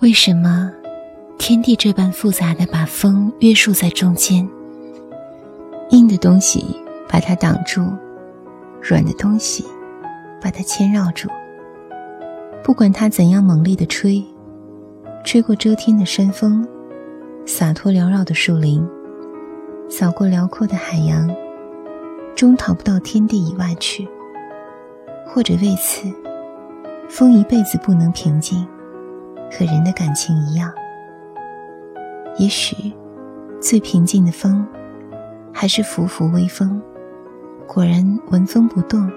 为什么天地这般复杂的把风约束在中间？硬的东西把它挡住，软的东西把它牵绕住。不管它怎样猛烈的吹，吹过遮天的山峰，洒脱缭绕的树林，扫过辽阔的海洋，终逃不到天地以外去。或者为此，风一辈子不能平静。和人的感情一样，也许最平静的风，还是拂拂微风。果然闻风不动，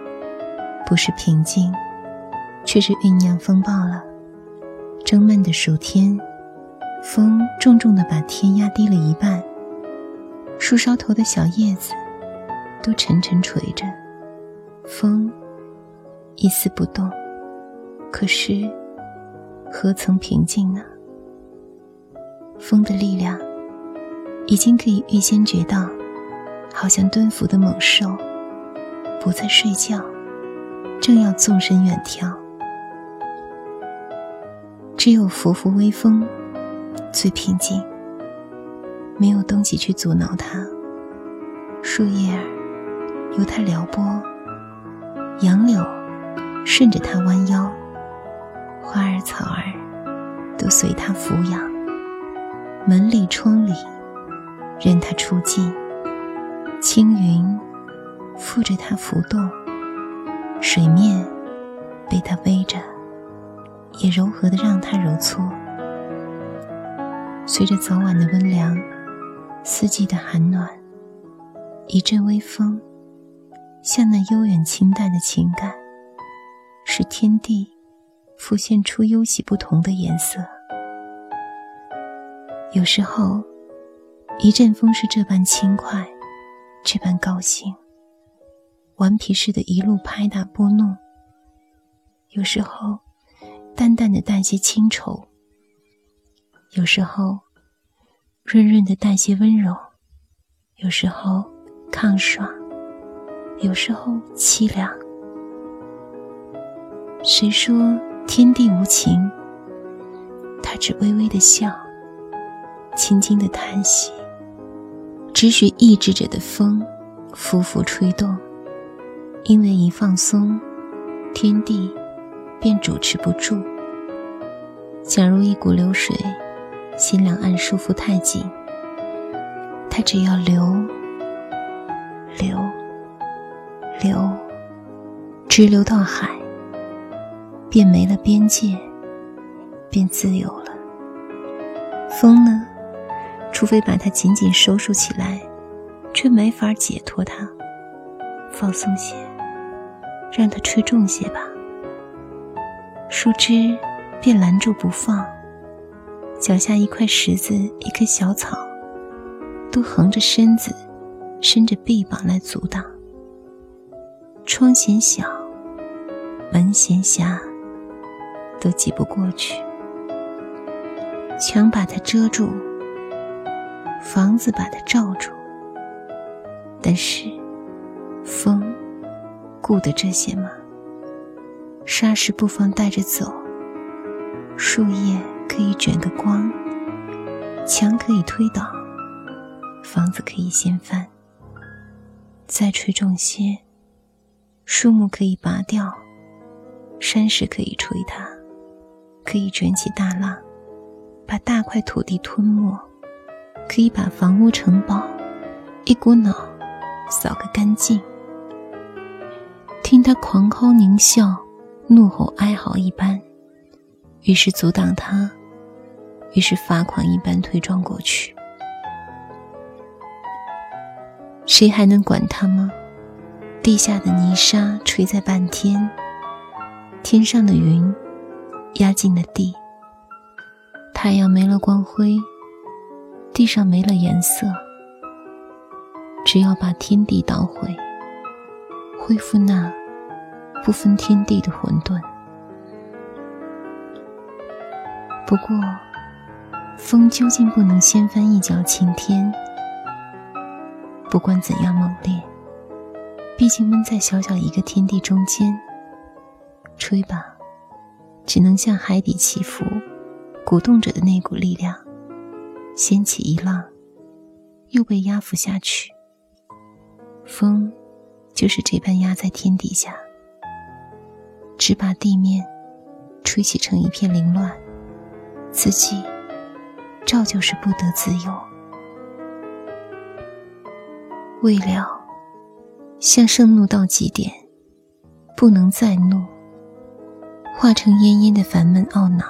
不是平静，却是酝酿风暴了。蒸闷的暑天，风重重的把天压低了一半，树梢头的小叶子都沉沉垂着，风一丝不动。可是。何曾平静呢？风的力量已经可以预先觉到，好像蹲伏的猛兽，不再睡觉，正要纵身远跳。只有拂拂微风，最平静。没有东西去阻挠它，树叶儿由它撩拨，杨柳顺着它弯腰。草儿都随他抚养，门里窗里任他出进，青云附着他浮动，水面被他背着，也柔和的让他揉搓。随着早晚的温凉，四季的寒暖，一阵微风，像那悠远清淡的情感，是天地。浮现出忧喜不同的颜色。有时候，一阵风是这般轻快，这般高兴，顽皮似的，一路拍打拨弄；有时候，淡淡的带些清愁；有时候，润润的带些温柔；有时候，抗爽；有时候，凄凉。谁说？天地无情，他只微微的笑，轻轻的叹息，只许抑制着的风，拂拂吹动。因为一放松，天地便主持不住。假如一股流水，心两岸束缚太紧，它只要流，流，流，直流到海。便没了边界，便自由了。风呢，除非把它紧紧收束起来，却没法解脱它。放松些，让它吹重些吧。树枝便拦住不放，脚下一块石子、一棵小草，都横着身子，伸着臂膀来阻挡。窗嫌小，门嫌狭。都挤不过去，墙把它遮住，房子把它罩住。但是，风顾得这些吗？沙石不妨带着走，树叶可以卷个光，墙可以推倒，房子可以掀翻。再吹重些，树木可以拔掉，山石可以吹塌。可以卷起大浪，把大块土地吞没；可以把房屋城堡一股脑扫个干净。听他狂吼狞笑、怒吼哀嚎一般，于是阻挡他，于是发狂一般推撞过去。谁还能管他吗？地下的泥沙垂在半天，天上的云。压进了地，太阳没了光辉，地上没了颜色。只要把天地捣毁，恢复那不分天地的混沌。不过，风究竟不能掀翻一角晴天。不管怎样猛烈，毕竟闷在小小一个天地中间，吹吧。只能向海底起伏，鼓动着的那股力量，掀起一浪，又被压服下去。风，就是这般压在天底下，只把地面吹起成一片凌乱，自己照旧是不得自由。未了，像盛怒到极点，不能再怒，化成奄奄的烦闷懊恼；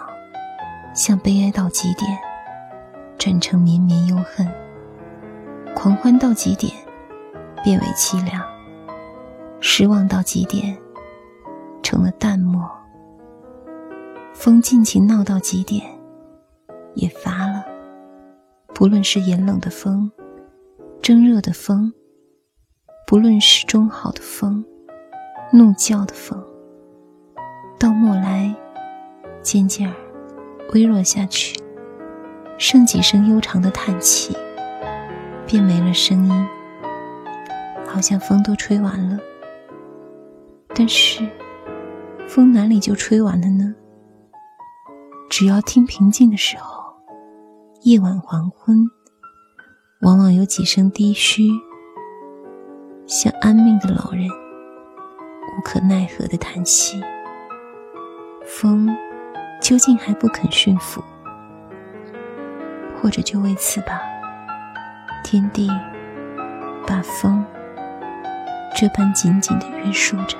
像悲哀到极点，转成绵绵忧恨；狂欢到极点，变为凄凉；失望到极点，成了淡漠。风尽情闹到极点，也乏了。不论是炎冷的风，蒸热的风。不论是中好的风，怒叫的风，到末来，渐渐儿微弱下去，剩几声悠长的叹气，便没了声音，好像风都吹完了。但是，风哪里就吹完了呢？只要听平静的时候，夜晚黄昏，往往有几声低嘘。像安命的老人，无可奈何的叹息。风究竟还不肯驯服，或者就为此吧，天地把风这般紧紧的约束着。